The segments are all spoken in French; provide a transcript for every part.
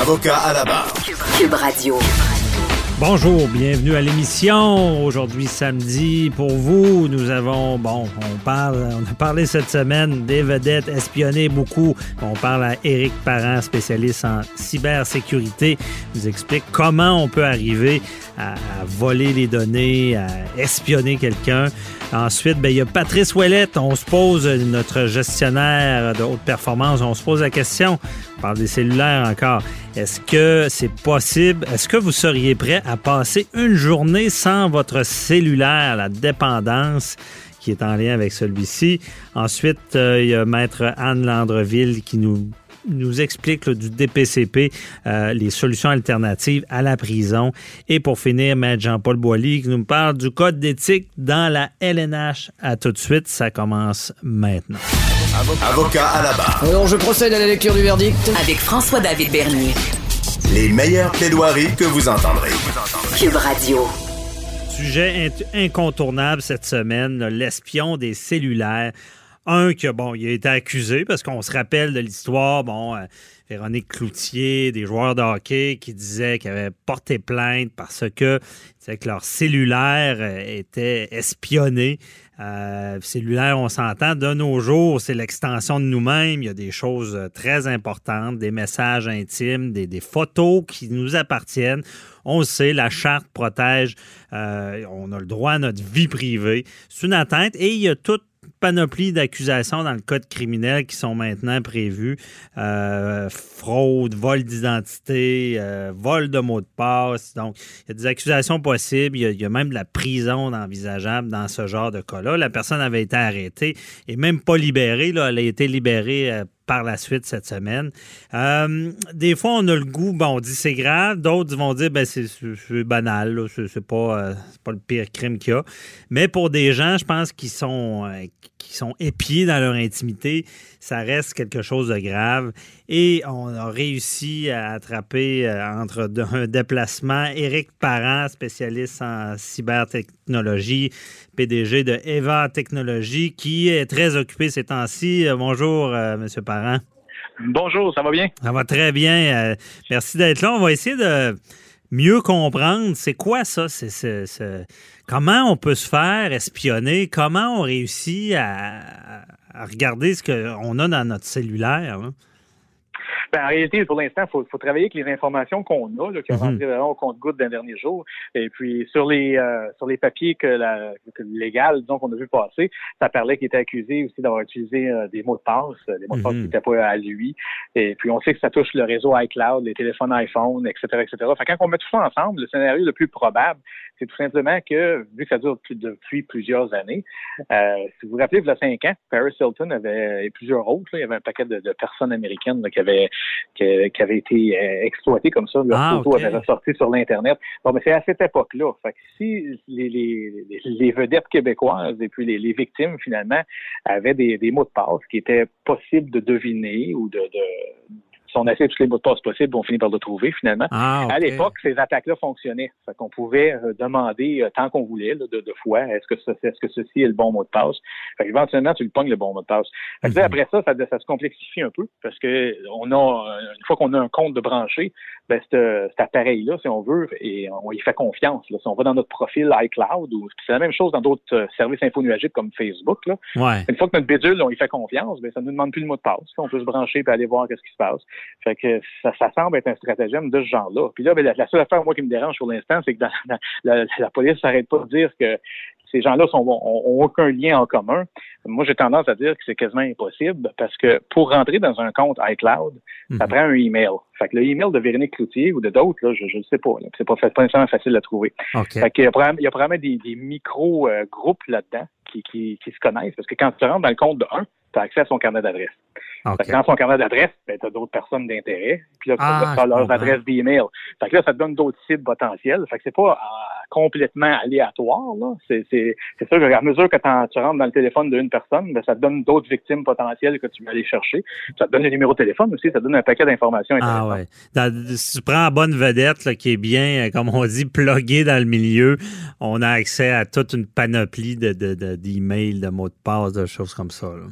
Avocat à la barre. Cube Radio. Bonjour, bienvenue à l'émission. Aujourd'hui, samedi, pour vous, nous avons, bon, on parle, on a parlé cette semaine des vedettes espionnées beaucoup. On parle à Éric Parent, spécialiste en cybersécurité. Il nous explique comment on peut arriver à, à voler les données, à espionner quelqu'un. Ensuite, ben, il y a Patrice Ouellette. On se pose, notre gestionnaire de haute performance, on se pose la question, parle des cellulaires encore. Est-ce que c'est possible? Est-ce que vous seriez prêt à passer une journée sans votre cellulaire, la dépendance qui est en lien avec celui-ci? Ensuite, euh, il y a Maître Anne Landreville qui nous explique du DPCP euh, les solutions alternatives à la prison. Et pour finir, Maître Jean-Paul Boilly qui nous parle du code d'éthique dans la LNH. À tout de suite, ça commence maintenant. Avocat à la barre. Alors, je procède à la lecture du verdict. Avec François-David Bernier. Les meilleures plaidoiries que vous entendrez. Cube Radio. Sujet incontournable cette semaine, l'espion des cellulaires. Un que, bon, il a été accusé parce qu'on se rappelle de l'histoire, bon, euh, Véronique Cloutier, des joueurs de hockey qui disaient qu'ils avaient porté plainte parce que, que leur cellulaire euh, était espionné. Euh, cellulaire, on s'entend, de nos jours, c'est l'extension de nous-mêmes. Il y a des choses euh, très importantes, des messages intimes, des, photos qui nous appartiennent. On le sait, la charte protège, euh, on a le droit à notre vie privée. C'est une atteinte et il y a toute panoplie d'accusations dans le code criminel qui sont maintenant prévues. Euh, fraude, vol d'identité, euh, vol de mots de passe. Donc, il y a des accusations possibles. Il y a, même de la prison envisageable dans ce genre de cas-là. La personne avait été arrêtée et même pas libérée. Là. Elle a été libérée euh, par la suite cette semaine. Euh, des fois, on a le goût, bon, on dit c'est grave, d'autres vont dire ben c'est banal, c'est pas, euh, pas le pire crime qu'il y a. Mais pour des gens, je pense, qui euh, qui sont épiés dans leur intimité, ça reste quelque chose de grave. Et on a réussi à attraper euh, entre un déplacement Éric Parent, spécialiste en cybertechnologie, PDG de Eva Technologies, qui est très occupé ces temps-ci. Euh, bonjour, euh, Monsieur Parent. Bonjour, ça va bien? Ça va très bien. Euh, merci d'être là. On va essayer de mieux comprendre c'est quoi ça. c'est c'est- c'est- Comment on peut se faire espionner? Comment on réussit à, à regarder ce qu'on a dans notre cellulaire? hein? Ben, en réalité, pour l'instant, il faut, faut travailler avec les informations qu'on a, là, qui ont Mhm. rentré vraiment au compte-goutte d'un dernier jour. Et puis, sur les euh, sur les papiers que la que légal, disons, qu'on a vu passer, ça parlait qu'il était accusé aussi d'avoir utilisé euh, des mots de passe, euh, des mots de passe Mhm. qui n'étaient pas à lui. Et puis, on sait que ça touche le réseau iCloud, les téléphones iPhone, etc., etc. Fait que quand on met tout ça ensemble, le scénario le plus probable, c'est tout simplement que, vu que ça dure plus- depuis plusieurs années, euh, si vous vous rappelez, il y a cinq ans, Paris Hilton avait et plusieurs autres, là, il y avait un paquet de, de personnes américaines là, qui avaient qui, qui avaient été euh, exploitées comme ça. Leurs Ah, photos ok. avaient ressorti sur l'Internet. Bon, mais c'est à cette époque-là. Fait que si les, les, les- les vedettes québécoises et puis les, les victimes, finalement, avaient des, des mots de passe qui étaient possibles de deviner ou de, on essaie tous les mots de passe possibles, on finit par le trouver finalement. Ah, À l'époque, ces attaques-là fonctionnaient. Fait qu'on pouvait euh, demander euh, tant qu'on voulait, là, de, de fois, est-ce que, est-ce que ceci est le bon mot de passe? Fait éventuellement, tu le pognes le bon mot de passe. Fait que Mhm. après ça, ça, ça se complexifie un peu parce que on a, euh, une fois qu'on a un compte de branché, ben, cet, appareil-là, si on veut, et on y fait confiance. Là. Si on va dans notre profil iCloud, ou c'est la même chose dans d'autres services infonuagiques comme Facebook, là. Ouais. Une fois que notre bidule, on y fait confiance, ben, ça ne nous demande plus le mot de passe. On peut se brancher et aller voir qu'est-ce qui se passe. Fait que ça, ça semble être un stratagème de ce genre-là. Puis là, ben, la, la seule affaire, moi, qui me dérange pour l'instant, c'est que dans- dans- la, la police s'arrête pas de dire que ces gens-là sont, ont, ont aucun lien en commun. Moi, j'ai tendance à dire que c'est quasiment impossible parce que pour rentrer dans un compte iCloud, ça Mhm. prend un email. Fait que le email de Véronique Cloutier ou de d'autres, là, je ne sais pas. C'est pas, pas nécessairement facile à trouver. Fait qu'il y a probablement, il y a probablement des, des micro-groupes là-dedans qui, qui, qui se connaissent. Parce que quand tu rentres dans le compte de un, tu as accès à son carnet d'adresse. OK. Fait que Dans son carnet d'adresse, ben, tu as d'autres personnes d'intérêt. Puis là, tu Ah, as je leurs adresses d'email. Fait que là, ça te donne d'autres cibles potentielles. Fait que c'est pas euh, complètement aléatoire. C'est sûr qu'à mesure que tu rentres dans le téléphone d'une personne, ben, ça te donne d'autres victimes potentielles que tu veux aller chercher. Ça te donne le numéro de téléphone aussi. Ça te donne un paquet d'informations Ah ouais. Dans- si tu prends la bonne vedette là, qui est bien, euh, comme on dit, pluguée dans le milieu, on a accès à toute une panoplie de, de, de- d'emails, de mots de passe, de choses comme ça. là.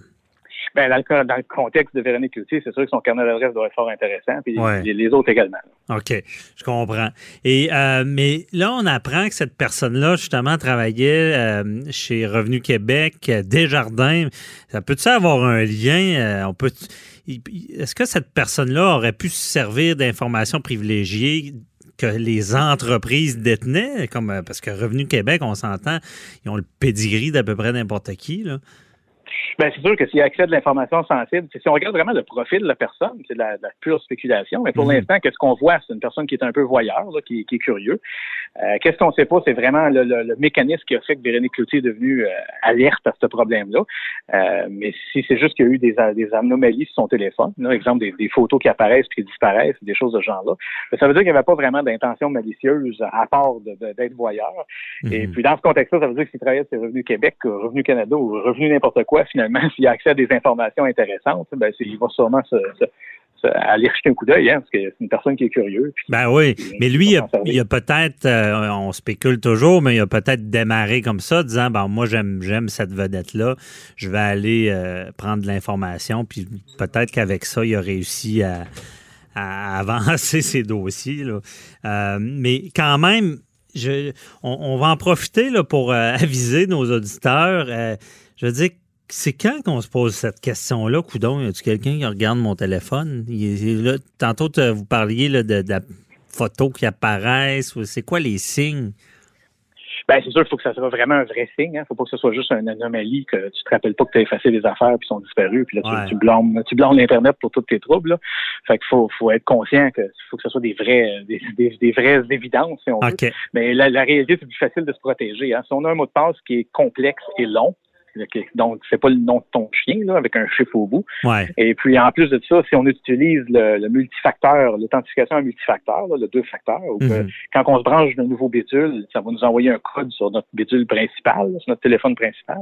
Ben, dans, le, dans le contexte de Véronique Cloutier, c'est sûr que son carnet d'adresse doit être fort intéressant. Puis Ouais. les, autres également. OK, je comprends. Et euh, mais là, on apprend que cette personne-là, justement, travaillait euh, chez Revenu Québec, euh, Desjardins. Ça peut-tu avoir un lien? on peut. Est-ce que cette personne-là aurait pu se servir d'informations privilégiées que les entreprises détenaient? Comme, parce que Revenu Québec, on s'entend, ils ont le pedigree d'à peu près n'importe qui. Là. Ben, c'est sûr que s'il y a accès à de l'information sensible, si on regarde vraiment le profil de la personne, c'est de la, de la pure spéculation. Mais pour Mhm. l'instant, qu'est-ce qu'on voit? C'est une personne qui est un peu voyeur, là, qui, qui est curieux. Euh, qu'est-ce qu'on sait pas? C'est vraiment le, le- le mécanisme qui a fait que Véronique Cloutier est devenue euh, alerte à ce problème-là. Euh, mais si c'est juste qu'il y a eu des, des anomalies sur son téléphone, là, exemple des, des photos qui apparaissent puis qui disparaissent, des choses de ce genre-là, ben, ça veut dire qu'il n'y avait pas vraiment d'intention malicieuse à part de- de- d'être voyeur. Et Mhm. puis, dans ce contexte-là, ça veut dire que s'il travaillait sur Revenu Québec, Revenu Canada ou Revenu n'importe quoi, finalement, s'il a accès à des informations intéressantes, ben, c'est- il va sûrement se- se- aller jeter un coup d'œil, hein, parce que c'est une personne qui est curieuse. Ben oui, mais lui, il a, il a peut-être, euh, on spécule toujours, mais il a peut-être démarré comme ça, disant, ben moi j'aime j'aime cette vedette-là, je vais aller euh, prendre de l'information, puis peut-être qu'avec ça, il a réussi à, à avancer ses dossiers. là. Euh, mais quand même, je, on, on va en profiter là, pour aviser nos auditeurs. Je veux dire, c'est quand qu'on se pose cette question-là, Coudon? Y a-tu quelqu'un qui regarde mon téléphone? Il il là, tantôt, vous parliez là, de, de la photo qui apparaissent. C'est quoi les signes? ben, c'est sûr qu'il faut que ça soit vraiment un vrai signe. Il ne faut pas que ce soit juste une anomalie, que tu te rappelles pas que tu as effacé les affaires puis sont disparues, puis là, tu, Ouais. tu blâmes, tu blâmes l'Internet pour tous tes troubles. Là. Fait qu'il faut, faut être conscient que faut que ce soit des vrais, des, des, des vraies évidences, si on veut. OK. Mais la, la réalité, c'est plus facile de se protéger. Hein. Si on a un mot de passe qui est complexe et long, donc c'est pas le nom de ton chien là, avec un chiffre au bout. Ouais. Et puis en plus de ça, si on utilise le, le multifacteur, l'authentification à multifacteur, là, le deux facteurs, ou que Mhm. quand on se branche d'un nouveau bidule, ça va nous envoyer un code sur notre bidule principal, sur notre téléphone principal.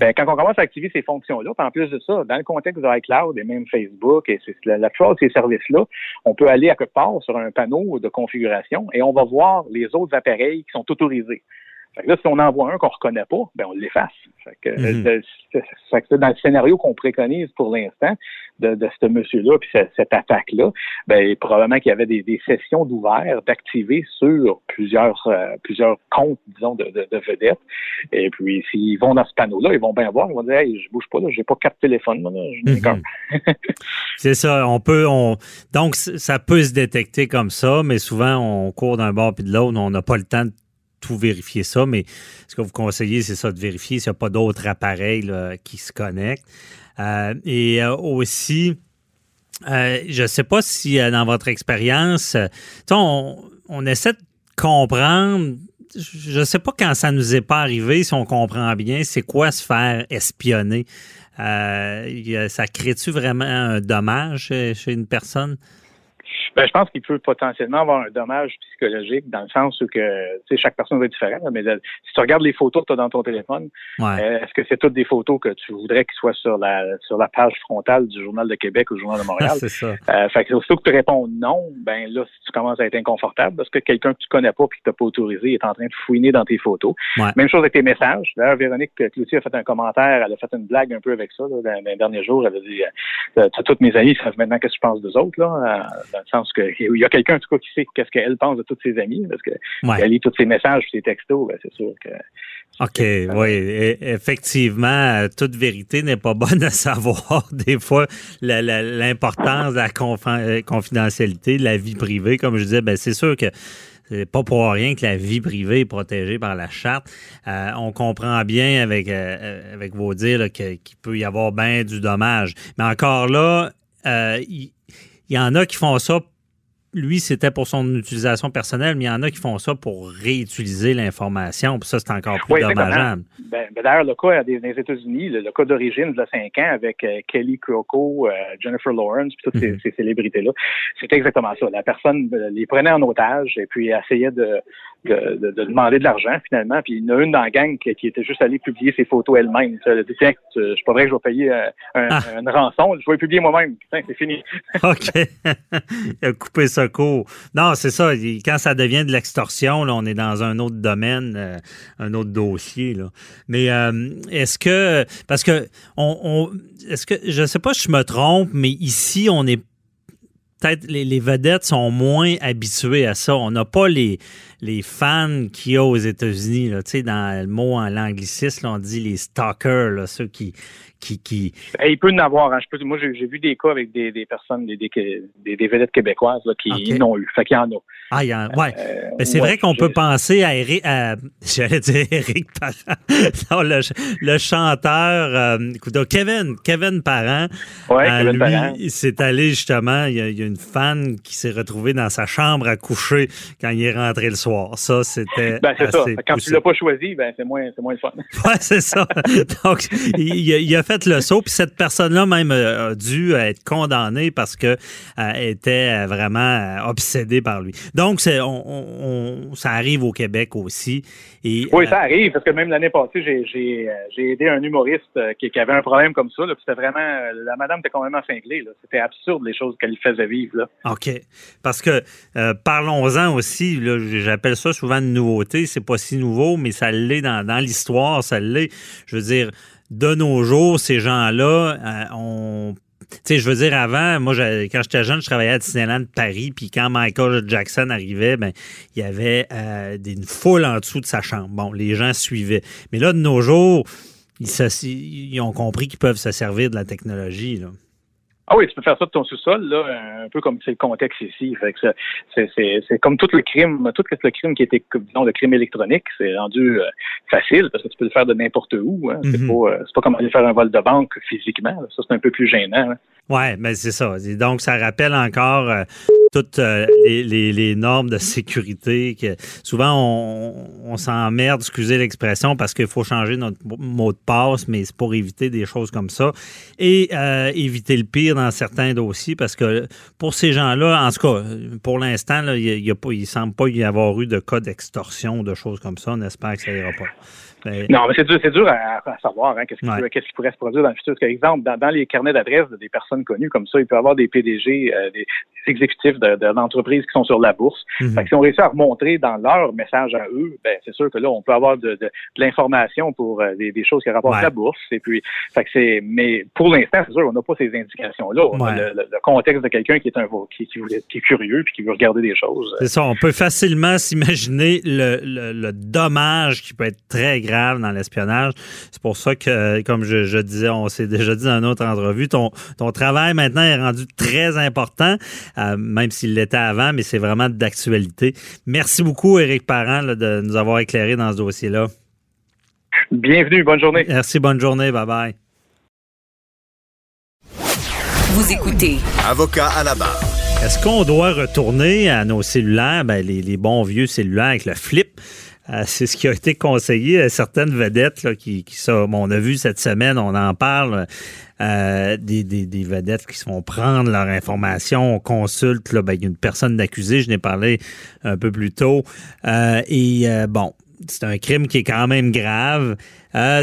Ben, quand on commence à activer ces fonctions-là, en plus de ça, dans le contexte de iCloud et même Facebook et la plupart de ces services-là, on peut aller à quelque part sur un panneau de configuration et on va voir les autres appareils qui sont autorisés. Fait que là, si on en voit un qu'on reconnaît pas, ben on l'efface. Fait que, Mhm. euh, fait que dans le scénario qu'on préconise pour l'instant de, de ce monsieur-là, puis ce- cette attaque-là, ben probablement qu'il y avait des, des sessions d'ouvert, d'activer sur plusieurs euh, plusieurs comptes, disons, de, de, de vedettes. Et puis s'ils vont dans ce panneau-là, ils vont bien voir, ils vont dire Hey, je bouge pas là, j'ai pas quatre téléphones, moi, là, Mhm. qu'un. C'est ça, on peut, on, donc ça peut se détecter comme ça, mais souvent on court d'un bord puis de l'autre, on n'a pas le temps de tout vérifier ça, mais ce que vous conseillez, c'est ça, de vérifier s'il n'y a pas d'autres appareils qui se connectent. Euh, et euh, aussi, euh, je ne sais pas si dans votre expérience, on, essaie de comprendre, je ne sais pas quand ça nous est pas arrivé, si on comprend bien, c'est quoi se faire espionner. Ça crée-tu vraiment un dommage chez une personne? Ben, je pense qu'il peut potentiellement avoir un dommage psychologique dans le sens où que tu sais, chaque personne va être différente. Mais euh, si tu regardes les photos que tu as dans ton téléphone, Ouais. euh, est-ce que c'est toutes des photos que tu voudrais qu'ils soient sur la sur la page frontale du Journal de Québec ou du Journal de Montréal? c'est ça. Euh, fait que aussitôt que tu réponds non, ben là, si tu commences à être inconfortable parce que quelqu'un que tu connais pas et que tu pas autorisé est en train de fouiner dans tes photos. Ouais. Même chose avec tes messages. D'ailleurs, Véronique Cloutier a fait un commentaire, elle a fait une blague un peu avec ça là, dans, les derniers jours. Elle a dit euh, toutes mes amis savent maintenant qu'est-ce que je pense d'eux autres, là, euh, dans le sens que il y a quelqu'un en tout cas qui sait qu'est-ce qu'elle pense de tous ses amis, parce que Ouais. elle lit tous ses messages, ses textos, ben, c'est sûr que OK, oui. E- Effectivement, toute vérité n'est pas bonne à savoir. Des fois, l'importance de la euh, confidentialité, de la vie privée, comme je disais, ben, c'est sûr que c'est pas pour rien que la vie privée est protégée par la charte. Euh, on comprend bien avec, euh, avec vos dires qu'il peut y avoir bien du dommage. Mais encore là, euh, il il y, en a qui font ça lui, c'était pour son utilisation personnelle, mais il y en a qui font ça pour réutiliser l'information. Puis ça, c'est encore plus Oui, dommageable. Ben, ben, D'ailleurs, le cas des, des États-Unis, le, le cas d'origine de 5 ans avec euh, Kelly Croco, euh, Jennifer Lawrence, puis toutes ces, ces célébrités-là, c'était exactement ça. La personne euh, les prenait en otage et puis essayait de, de, de- de demander de l'argent finalement. Puis il y en a une dans la gang qui, qui était juste allée publier ses photos elle-même. Elle a dit Tiens, c'est pas vrai que je vais payer euh, un- Ah. une rançon, je vais les publier moi-même. C'est fini. OK. il a coupé ça court. Non, c'est ça. Quand ça devient de l'extorsion, on est dans un autre domaine, euh, un autre dossier. Là. Mais euh, est-ce que. Parce que. On, on- est-ce que. Je ne sais pas si je me trompe, mais ici, on est. Peut-être les, les vedettes sont moins habituées à ça. On n'a pas les, les fans qu'il y a aux États-Unis. Tu sais, dans le mot en l'anglicisme, on dit les stalkers, là, ceux qui, qui, qui, il peut y en avoir. Hein. Je peux, moi, j'ai vu des cas avec des, des personnes, des, des, vedettes québécoises là, qui OK. en ont eu. Fait qu'il y en a. Ah, il y en- ouais. Euh, Mais c'est ouais, vrai qu'on peut penser à Eric, j'allais dire Eric Parent, non, le, le chanteur, euh, écoute, Kevin, Kevin Parent. Ouais, euh, Kevin lui, Parent. il s'est allé justement, il y, a, il y a une fan qui s'est retrouvée dans sa chambre à coucher quand il est rentré le soir. Ça, c'était Ben, c'est ça. Quand tu l'as pas choisi, ben, c'est moins, c'est moins le fun. Ouais, c'est ça. Donc, il, il a, fait le saut, puis cette personne-là même euh, a dû être condamnée parce que euh, était vraiment euh, obsédée par lui. Donc, c'est, on, ça arrive au Québec aussi. Et, Oui, euh, ça arrive, parce que même l'année passée, j'ai, j'ai, j'ai aidé un humoriste qui, qui avait un problème comme ça. C'était vraiment, la madame était complètement cinglée. Là. C'était absurde les choses qu'elle faisait vivre. OK. Parce que euh, parlons-en aussi, j'appelle ça souvent une nouveauté. C'est pas si nouveau, mais ça l'est dans, l'histoire, ça l'est. Je veux dire, de nos jours, ces gens-là, euh, on. Tu sais, je veux dire, avant, moi, quand j'étais jeune, je travaillais à Disneyland Paris, puis quand Michael Jackson arrivait, ben, il y avait euh, une foule en dessous de sa chambre. Bon, les gens suivaient. Mais là, de nos jours, ils, ils ont compris qu'ils peuvent se servir de la technologie. Là. Ah oui, tu peux faire ça de ton sous-sol, là, un peu comme c'est le contexte ici. Fait que c'est, c'est, c'est comme tout le crime, tout le crime qui était, disons, le crime électronique, c'est rendu euh, facile parce que tu peux le faire de n'importe où. Hein. C'est Mhm. pas, euh, c'est pas comme aller faire un vol de banque physiquement. là. Ça, c'est un peu plus gênant. hein. Ouais, mais c'est ça. Donc, ça rappelle encore euh, toutes euh, les, normes de sécurité. Que souvent, on, on s'emmerde, excusez l'expression, parce qu'il faut changer notre mot de passe, mais c'est pour éviter des choses comme ça. Et euh, éviter le pire dans certains dossiers, parce que pour ces gens-là, en tout cas, pour l'instant, il il semble pas y avoir eu de cas d'extorsion, de choses comme ça. On espère que ça ira pas. Mais- Non, mais c'est dur, c'est dur à, à savoir hein, qu'est-ce, qui, Ouais. qu'est-ce qui pourrait se produire dans le futur. Parce que, exemple, dans, dans les carnets d'adresses de des personnes connues comme ça, il peut y avoir des PDG, euh, des, des exécutifs de- de- d'entreprises qui sont sur la bourse. Mhm. Fait que si on réussit à remontrer dans leur message à eux, ben c'est sûr que là, on peut avoir de, de, de l'information pour euh, des, des choses qui rapportent Ouais. la bourse. Et puis, fait que c'est, mais pour l'instant, c'est sûr, on n'a pas ces indications-là. On a Ouais. le, le- le contexte de quelqu'un qui est un qui, qui, voulait- qui est curieux puis qui veut regarder des choses. C'est ça, on peut facilement s'imaginer le, le- le dommage qui peut être très grave dans l'espionnage. C'est pour ça que, comme je, je disais, on s'est déjà dit dans une autre entrevue, ton, ton travail maintenant est rendu très important, euh, même s'il l'était avant, mais c'est vraiment d'actualité. Merci beaucoup, Éric Parent, là, de nous avoir éclairé dans ce dossier-là. Bienvenue, bonne journée. Merci, bonne journée, bye bye. Vous écoutez Avocat à la barre. Est-ce qu'on doit retourner à nos cellulaires, ben, les, les bons vieux cellulaires avec le flip? Euh, c'est ce qui a été conseillé à certaines vedettes qui, bon, on a vu cette semaine, on en parle, euh, des, vedettes qui se font prendre leur information, on consulte, ben, une personne d'accusé, je n'ai parlé un peu plus tôt, Euh, et bon, c'est un crime qui est quand même grave.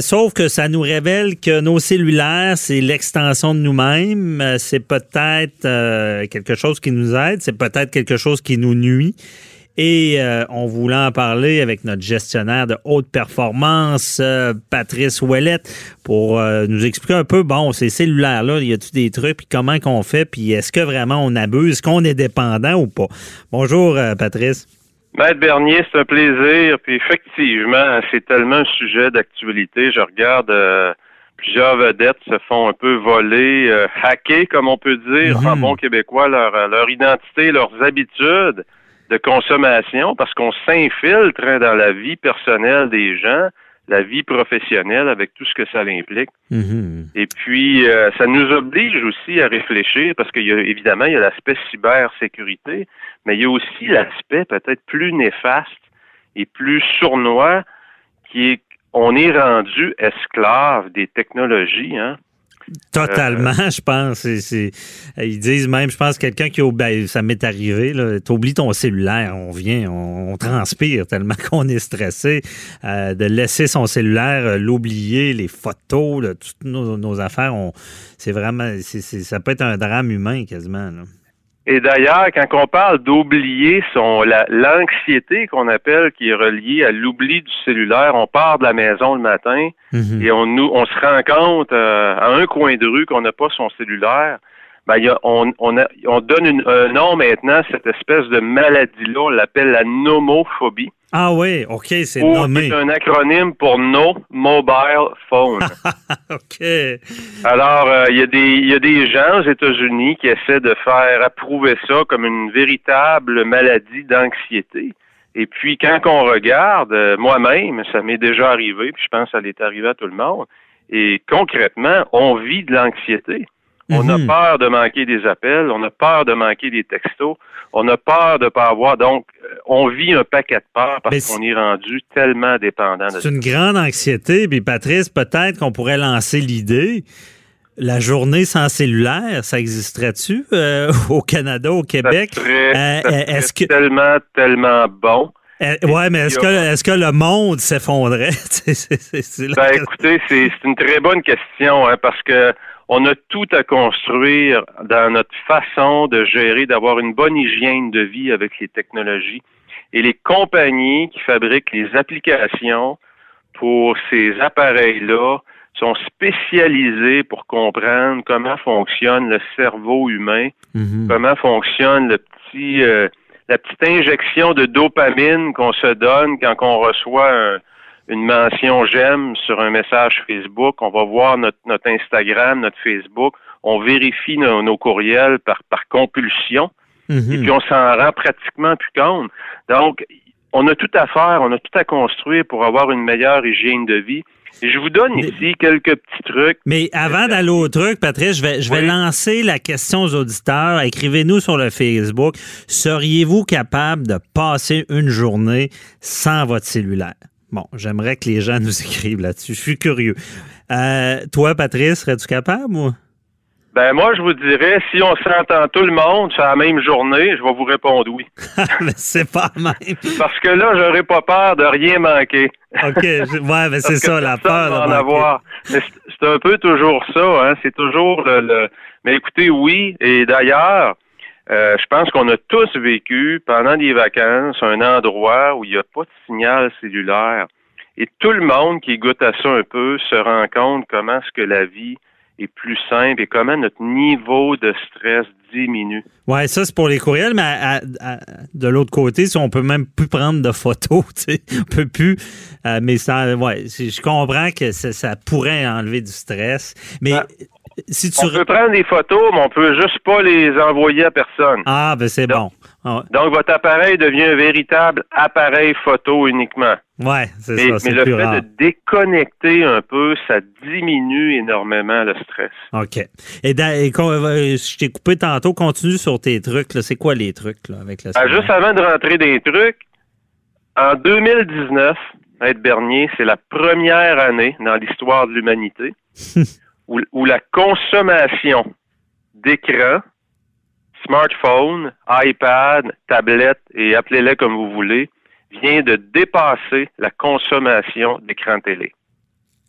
Sauf que ça nous révèle que nos cellulaires, c'est l'extension de nous-mêmes. C'est peut-être quelque chose qui nous aide, c'est peut-être quelque chose qui nous nuit. Et euh, on voulait en parler avec notre gestionnaire de haute performance, euh, Patrice Ouellette, pour euh, nous expliquer un peu, bon, ces cellulaires-là, y a-tu des trucs, puis comment qu'on fait, puis est-ce que vraiment on abuse, est-ce qu'on est dépendant ou pas? Bonjour, euh, Patrice. Maître Bernier, c'est un plaisir. Puis effectivement, c'est tellement un sujet d'actualité. Je regarde euh, plusieurs vedettes se font un peu voler, euh, hacker, comme on peut dire, Mhm. en bon québécois, leur, leur identité, leurs habitudes de consommation, parce qu'on s'infiltre dans la vie personnelle des gens, la vie professionnelle avec tout ce que ça implique. Mhm. Et puis, euh, ça nous oblige aussi à réfléchir parce qu'il y a évidemment, il y a l'aspect cybersécurité, mais il y a aussi l'aspect peut-être plus néfaste et plus sournois qui est on est rendu esclave des technologies, hein. Totalement, je pense. C'est- c'est- ils disent même, je pense, quelqu'un qui, ben, ça m'est arrivé, t'oublies ton cellulaire, on vient, on, on transpire tellement qu'on est stressé euh, de laisser son cellulaire, euh, l'oublier, les photos, là, toutes nos, nos affaires, on, c'est vraiment, c'est- c'est- ça peut être un drame humain quasiment. là. Et d'ailleurs, quand on parle d'oublier son la- l'anxiété qu'on appelle qui est reliée à l'oubli du cellulaire, on part de la maison le matin Mhm. et on nous on se rend compte euh, à un coin de rue qu'on n'a pas son cellulaire. Ben, il y a- on, on, a- on donne une- un nom maintenant à cette espèce de maladie-là, on l'appelle la nomophobie. Ah oui, OK, c'est nommé. c'est un acronyme pour No Mobile Phone. OK. Alors, euh, il y, a des- il y a des gens aux États-Unis qui essaient de faire approuver ça comme une véritable maladie d'anxiété. Et puis, quand on regarde, euh, moi-même, ça m'est déjà arrivé, puis je pense que ça l'est arrivé à tout le monde, et concrètement, on vit de l'anxiété. On a Mhm. peur de manquer des appels, on a peur de manquer des textos, on a peur de ne pas avoir. Donc, euh, on vit un paquet de peurs parce qu'on est rendu tellement dépendant de C'est une grande anxiété. Puis Patrice, peut-être qu'on pourrait lancer l'idée. La journée sans cellulaire, ça existerait-tu euh, au Canada, au Québec? Euh, euh, est-ce que- tellement, tellement bon. Euh, ouais, mais est-ce que, est-ce que le monde s'effondrait? Ben, écoutez, c'est c'est une très bonne question, hein, parce que on a tout à construire dans notre façon de gérer, d'avoir une bonne hygiène de vie avec les technologies. Et les compagnies qui fabriquent les applications pour ces appareils-là sont spécialisées pour comprendre comment fonctionne le cerveau humain, Mhm. comment fonctionne le petit euh, la petite injection de dopamine qu'on se donne quand on reçoit un- une mention j'aime sur un message Facebook. On va voir notre, notre Instagram, notre Facebook. On vérifie nos, nos courriels par, par compulsion. Mhm. Et puis on s'en rend pratiquement plus compte. Donc, on a tout à faire, on a tout à construire pour avoir une meilleure hygiène de vie. Et je vous donne Mais- ici quelques petits trucs. Mais avant d'aller au truc, Patrice, je vais, je vais Oui. lancer la question aux auditeurs. Écrivez-nous sur le Facebook. Seriez-vous capable de passer une journée sans votre cellulaire? Bon, j'aimerais que les gens nous écrivent là-dessus. Je suis curieux. Euh, toi, Patrice, serais-tu capable ou? Ben moi, je vous dirais, si on s'entend tout le monde sur la même journée, je vais vous répondre oui. Mais c'est pas même. Parce que là, j'aurais pas peur de rien manquer. OK. Ouais, mais c'est ça, la peur. de en manquer. avoir. Mais c'est c'est un peu toujours ça, hein. C'est toujours le, le- Mais écoutez, oui. Et d'ailleurs, euh, je pense qu'on a tous vécu pendant des vacances un endroit où il n'y a pas de signal cellulaire. Et tout le monde qui goûte à ça un peu se rend compte comment est-ce que la vie est plus simple et comment notre niveau de stress diminue. Ouais, ça, c'est pour les courriels, mais à- à- de l'autre côté, si on peut même plus prendre de photos, tu sais, on peut plus. euh, mais ça, ouais, je comprends que ça, ça pourrait enlever du stress. Mais Ah. Si tu. On peut prendre des photos, mais on peut juste pas les envoyer à personne. Ah, ben c'est bon. Ah, Donc, votre appareil devient un véritable appareil photo uniquement. ouais, c'est ça, mais le plus fait rare. de déconnecter un peu, ça diminue énormément le stress. OK. Et, et qu'on- euh, je t'ai coupé tantôt, continue sur tes trucs. C'est quoi les trucs là, avec le cellulaire? juste avant de rentrer des trucs, en 2019, Maître Bernier, c'est la première année dans l'histoire de l'humanité où, où la consommation d'écran, smartphone, iPad, tablette et appelez-les comme vous voulez, vient de dépasser la consommation d'écran télé.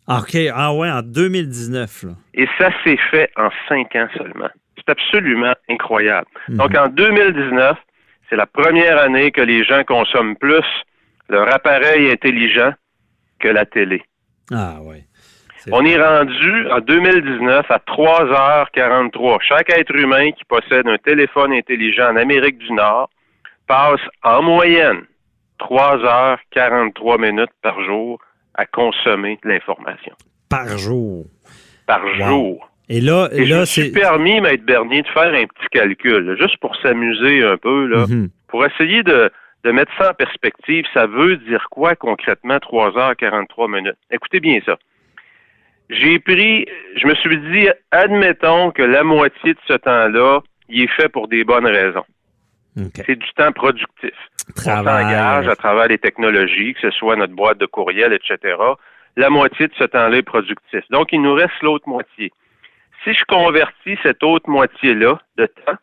OK. Ah ouais, en 2019. Là. Et ça s'est fait en cinq ans seulement. C'est absolument incroyable. Mhm. Donc, en 2019, c'est la première année que les gens consomment plus leur appareil intelligent que la télé. Ah ouais. On est rendu en 2019 à 3h43. Chaque être humain qui possède un téléphone intelligent en Amérique du Nord passe en moyenne 3h43 minutes par jour à consommer de l'information. Par jour. Par Wow. jour. Et là, Et là c'est. permis, M. Bernier, de faire un petit calcul, là, juste pour s'amuser un peu, là, Mhm. pour essayer de, de mettre ça en perspective, ça veut dire quoi concrètement 3 heures 43 minutes? Écoutez bien ça. J'ai pris, je me suis dit, admettons que la moitié de ce temps-là, il est fait pour des bonnes raisons. C'est du temps productif. On s'engage à travers les technologies, que ce soit notre boîte de courriel, etc. La moitié de ce temps-là est productif. Donc, il nous reste l'autre moitié. Si je convertis cette autre moitié-là de temps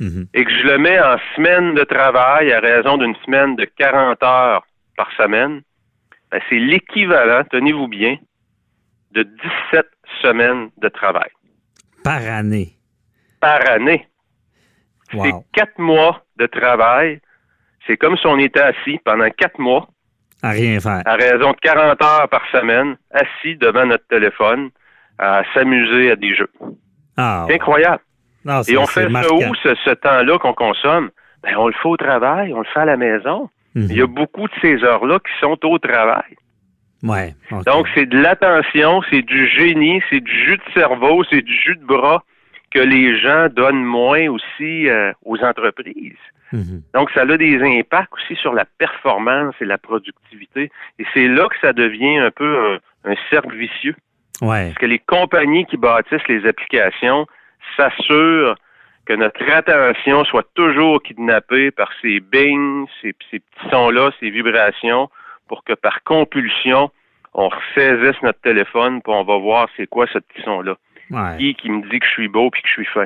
mhm. et que je le mets en semaine de travail à raison d'une semaine de 40 heures par semaine, ben, c'est l'équivalent, tenez-vous bien, de 17 semaines de travail. Par année. Par année. C'est quatre mois de travail. C'est comme si on était assis pendant quatre mois. À rien faire. À raison de 40 heures par semaine, assis devant notre téléphone, à s'amuser à des jeux. Ah, c'est incroyable. Et on fait ça où, ce, temps-là qu'on consomme? Ben, on le fait au travail, on le fait à la maison. Mhm. Il y a beaucoup de ces heures-là qui sont au travail. Ouais, Donc, c'est de l'attention, c'est du génie, c'est du jus de cerveau, c'est du jus de bras que les gens donnent moins aussi euh, aux entreprises. Mhm. Donc, ça a des impacts aussi sur la performance et la productivité. Et c'est là que ça devient un peu un, cercle vicieux. Ouais. Parce que les compagnies qui bâtissent les applications s'assurent que notre attention soit toujours kidnappée par ces bings, ces, ces petits sons-là, ces vibrations, pour que par compulsion, on ressaisisse notre téléphone, puis on va voir c'est quoi ce petit son-là. Qui, qui me dit que je suis beau puis que je suis fin.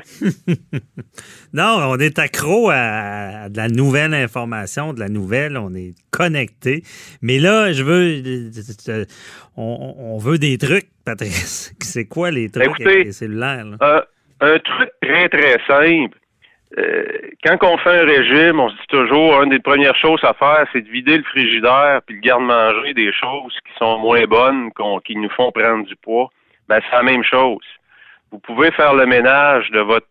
non, on est accro à, de la nouvelle information, de la nouvelle, on est connecté. Mais là, je veux. On, veut des trucs, Patrice. C'est quoi les trucs Écoutez, avec les cellulaires? Euh, un truc très, très simple. Euh, quand on fait un régime, on se dit toujours, une des premières choses à faire, c'est de vider le frigidaire puis le garde-manger des choses qui sont moins bonnes, qui nous font prendre du poids. Ben, c'est la même chose vous pouvez faire le ménage de votre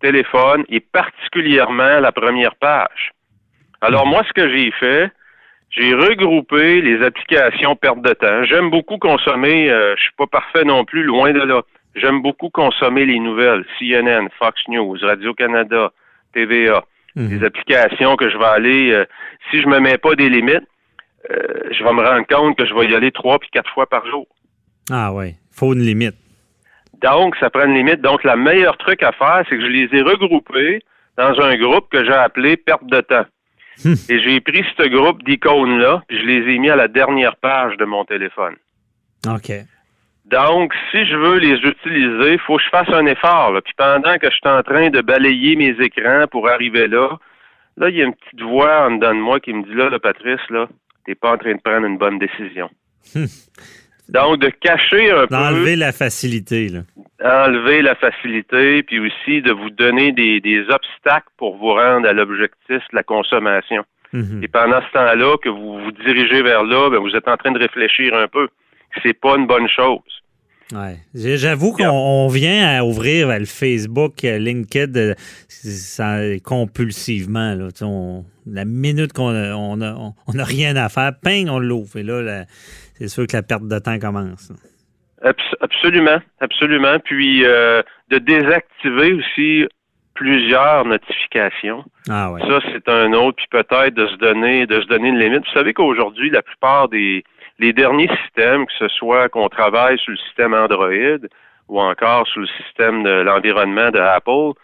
téléphone et particulièrement la première page. Alors moi, ce que j'ai fait, j'ai regroupé les applications perte de temps. J'aime beaucoup consommer, euh, je suis pas parfait non plus, loin de là. J'aime beaucoup consommer les nouvelles, CNN, Fox News, Radio-Canada, TVA, mhm. des applications que je vais aller, euh, si je me mets pas des limites, euh, je vais me rendre compte que je vais y aller trois puis quatre fois par jour. Ah oui, faut une limite. Donc, ça prend une limite. Donc, le meilleur truc à faire, c'est que je les ai regroupés dans un groupe que j'ai appelé perte de temps. Hmm. Et j'ai pris ce groupe d'icônes-là, puis je les ai mis à la dernière page de mon téléphone. OK. Donc, si je veux les utiliser, il faut que je fasse un effort. Puis pendant que je suis en train de balayer mes écrans pour arriver là, là, il y a une petite voix en dedans de moi qui me dit là, là Patrice, là, t'es pas en train de prendre une bonne décision. Hmm. Donc, de cacher un peu. D'enlever la facilité, là. Enlever la facilité, puis aussi de vous donner des, obstacles pour vous rendre à l'objectif de la consommation. Mhm. Et pendant ce temps-là, que vous vous dirigez vers là, ben, vous êtes en train de réfléchir un peu. C'est pas une bonne chose. Ouais. J'avoue qu'on vient à ouvrir le Facebook, euh, LinkedIn euh, compulsivement. Là. la minute qu'on n'a on a, rien à faire, ping, on l'ouvre. Et là, c'est sûr que la perte de temps commence. absolument, absolument. Puis euh, de désactiver aussi plusieurs notifications. Ah ouais. Ça, c'est un autre. Puis peut-être de se donner, de se donner une limite. Vous savez qu'aujourd'hui, la plupart des les derniers systèmes, que ce soit qu'on travaille sur le système Android ou encore sur le système de l'environnement de Apple,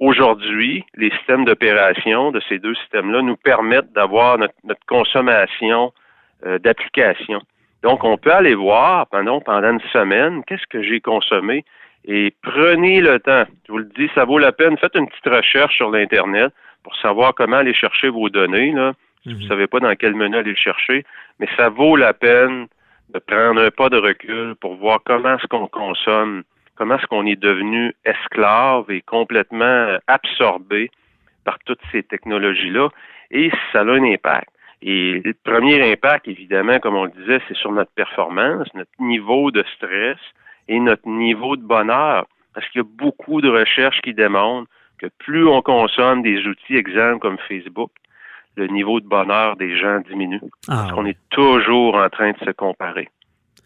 aujourd'hui, les systèmes d'opération de ces deux systèmes-là nous permettent d'avoir notre, consommation euh, d'applications. Donc, on peut aller voir pendant, pendant une semaine qu'est-ce que j'ai consommé et prenez le temps. Je vous le dis, ça vaut la peine. Faites une petite recherche sur l'Internet pour savoir comment aller chercher vos données. Là. Si vous ne mhm. savez pas dans quel menu aller le chercher, mais ça vaut la peine de prendre un pas de recul pour voir comment est-ce qu'on consomme, comment est-ce qu'on est devenu esclave et complètement absorbé par toutes ces technologies-là, et ça a un impact. Et le premier impact, évidemment, comme on le disait, c'est sur notre performance, notre niveau de stress et notre niveau de bonheur. Parce qu'il y a beaucoup de recherches qui démontrent que plus on consomme des outils, exemples comme Facebook, le niveau de bonheur des gens diminue. Ah, parce qu'on est toujours en train de se comparer.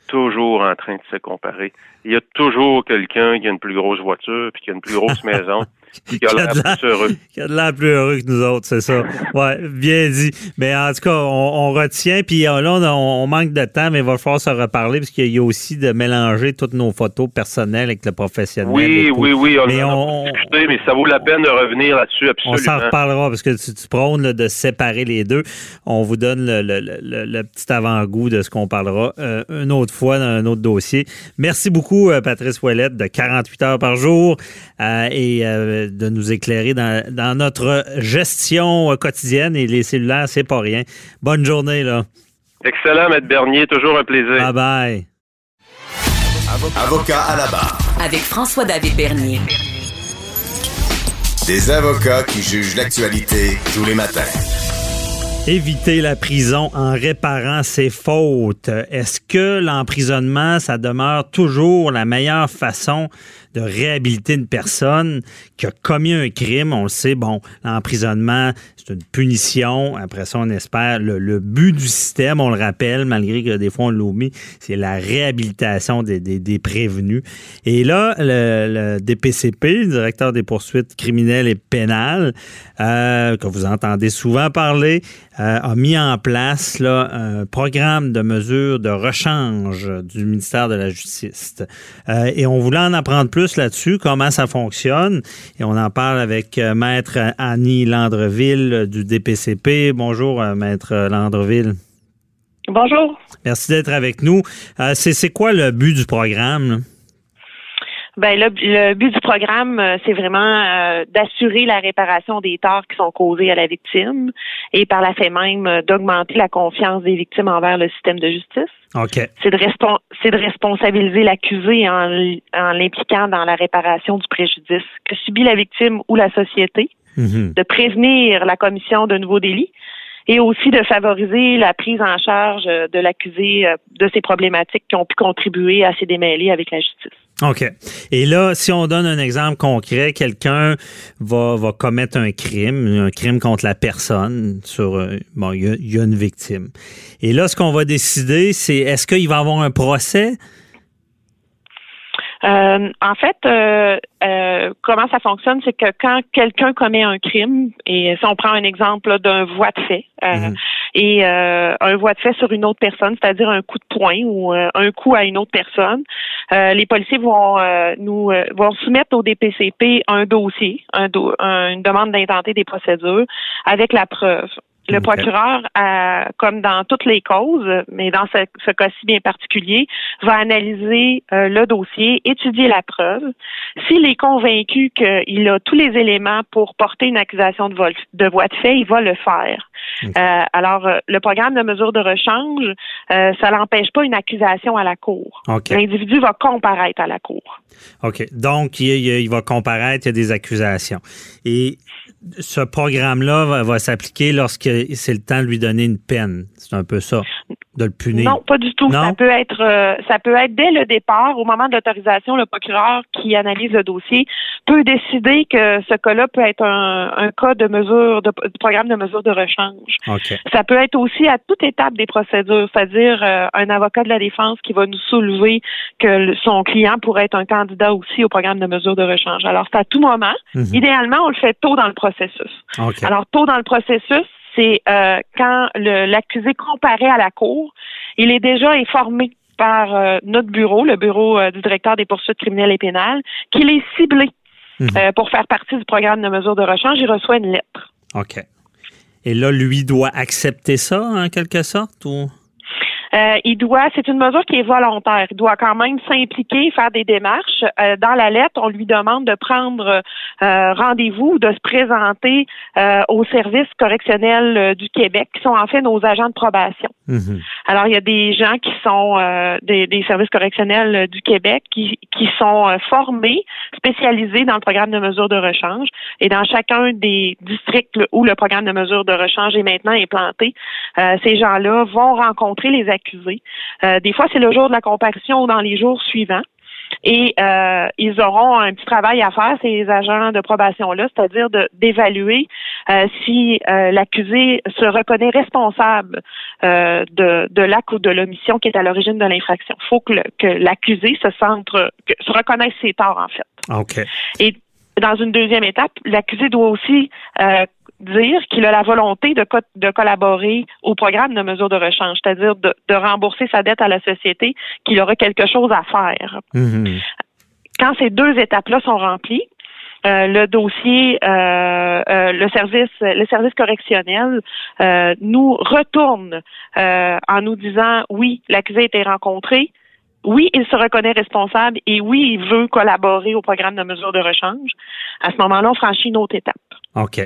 Toujours en train de se comparer. Il y a toujours quelqu'un qui a une plus grosse voiture, puis qui a une plus grosse maison, qui a l'air plus heureux. Qui a l'air plus heureux que nous autres, c'est ça. Ouais, bien dit. Mais en tout cas, on, retient. Puis euh, là, on, manque de temps, mais il va falloir se reparler parce qu'il y a aussi de mélanger toutes nos photos personnelles avec le professionnel. Oui, oui, oui. On mais, on, mais ça vaut la peine de revenir là-dessus, absolument. On s'en reparlera parce que tu, prônes de séparer les deux. On vous donne le, petit avant-goût de ce qu'on parlera euh, une autre fois dans un autre dossier. Merci beaucoup, euh, Patrice Ouellette, de 48 heures par jour et de nous éclairer dans, dans notre gestion quotidienne et les cellulaires, c'est pas rien. Bonne journée, là. Excellent, Maître Bernier. Toujours un plaisir. Bye bye. Avocat à la barre. Avec François-David Bernier. Des avocats qui jugent l'actualité tous les matins. Éviter la prison en réparant ses fautes. Est-ce que l'emprisonnement, ça demeure toujours la meilleure façon de réhabiliter une personne qui a commis un crime. On le sait, bon, l'emprisonnement, c'est une punition. Après ça, on espère. Le, but du système, on le rappelle, malgré que des fois on l'oublie, c'est la réhabilitation des, des, prévenus. Et là, le, DPCP, le directeur des poursuites criminelles et pénales, euh, que vous entendez souvent parler, euh, a mis en place là, un programme de mesures de rechange du ministère de la Justice. Euh, et on voulait en apprendre plus là-dessus, comment ça fonctionne. Et on en parle avec euh, Maître Annie Landreville euh, du DPCP. Bonjour, euh, Maître Landreville. Bonjour. Merci d'être avec nous. c'est quoi le but du programme? Ben le, but du programme, c'est vraiment d'assurer la réparation des torts qui sont causés à la victime et par la fait même d'augmenter la confiance des victimes envers le système de justice. C'est de, de responsabiliser l'accusé en, l'impliquant dans la réparation du préjudice que subit la victime ou la société, mhm. de prévenir la commission de nouveaux délits et aussi de favoriser la prise en charge de l'accusé euh, de ces problématiques qui ont pu contribuer à ses démêlés avec la justice. OK. Et là, si on donne un exemple concret, quelqu'un va, va commettre un crime, un crime contre la personne, sur euh, bon, il y, a une victime. Et là, ce qu'on va décider, c'est est-ce qu'il va avoir un procès? Euh, en fait, euh, euh, comment ça fonctionne, c'est que quand quelqu'un commet un crime, et si on prend un exemple d'un voie de fait, mhm. et un voie de fait sur une autre personne, c'est-à-dire un coup de poing ou un coup à une autre personne, les policiers vont nous vont soumettre au DPCP un dossier, un une demande d'intenter des procédures avec la preuve. Le procureur, comme dans toutes les causes, mais dans ce, cas-ci bien particulier, va analyser euh, le dossier, étudier la preuve. S'il est convaincu qu'il a tous les éléments pour porter une accusation de, vol, de voie de fait, il va le faire. Euh, alors, euh, le programme de mesure de rechange, ça n'empêche pas une accusation à la cour. L'individu va comparaître à la cour. OK. Donc, il, il, va comparaître, il y a des accusations. Et ce programme-là va, s'appliquer lorsque c'est le temps de lui donner une peine. C'est un peu ça, de le punir. Non, pas du tout. Ça peut être, euh, ça peut être dès le départ, au moment de l'autorisation, le procureur qui analyse le dossier peut décider que ce cas-là peut être un, cas de mesure, de, programme de mesure de rechange. Ça peut être aussi à toute étape des procédures, c'est-à-dire euh, un avocat de la défense qui va nous soulever que son client pourrait être un candidat aussi au programme de mesure de rechange. Alors, c'est à tout moment. Mhm. Idéalement, on le fait tôt dans le processus alors, tôt dans le processus, c'est euh, quand l'accusé comparaît à la cour, il est déjà informé par euh, notre bureau, le bureau euh, du directeur des poursuites criminelles et pénales, qu'il est ciblé mhm. pour faire partie du programme de mesure de rechange. Il reçoit une lettre. OK. Et là, lui doit accepter ça en quelque sorte ou? Euh, il doit, c'est une mesure qui est volontaire. Il doit quand même s'impliquer, faire des démarches. Euh, dans la lettre, on lui demande de prendre euh, rendez-vous, de se présenter au service correctionnel du Québec, qui sont en fait nos agents de probation. Mhm. Alors, il y a des gens qui sont des, des, services correctionnels du Québec qui, qui sont formés, spécialisés dans le programme de mesure de rechange. Et dans chacun des districts où le programme de mesure de rechange est maintenant implanté, ces gens-là vont rencontrer les accusés. Euh, des fois, c'est le jour de la comparution ou dans les jours suivants. Et euh, ils auront un petit travail à faire, ces agents de probation-là, c'est-à-dire d'évaluer euh, si l'accusé se reconnaît responsable de, de l'acte ou de l'omission qui est à l'origine de l'infraction. Il faut que l'accusé se centre, se reconnaisse ses torts, en fait. OK. Et dans une deuxième étape, l'accusé doit aussi dire qu'il a la volonté de, de collaborer au programme de mesure de rechange, c'est-à-dire de, rembourser sa dette à la société, qu'il aura quelque chose à faire. Mhm. Quand ces deux étapes-là sont remplies, euh, le dossier, euh, euh, le service, le service correctionnel nous retourne en nous disant oui, l'accusé a été rencontré, oui, il se reconnaît responsable et oui, il veut collaborer au programme de mesure de rechange. À ce moment-là, on franchit une autre étape. OK.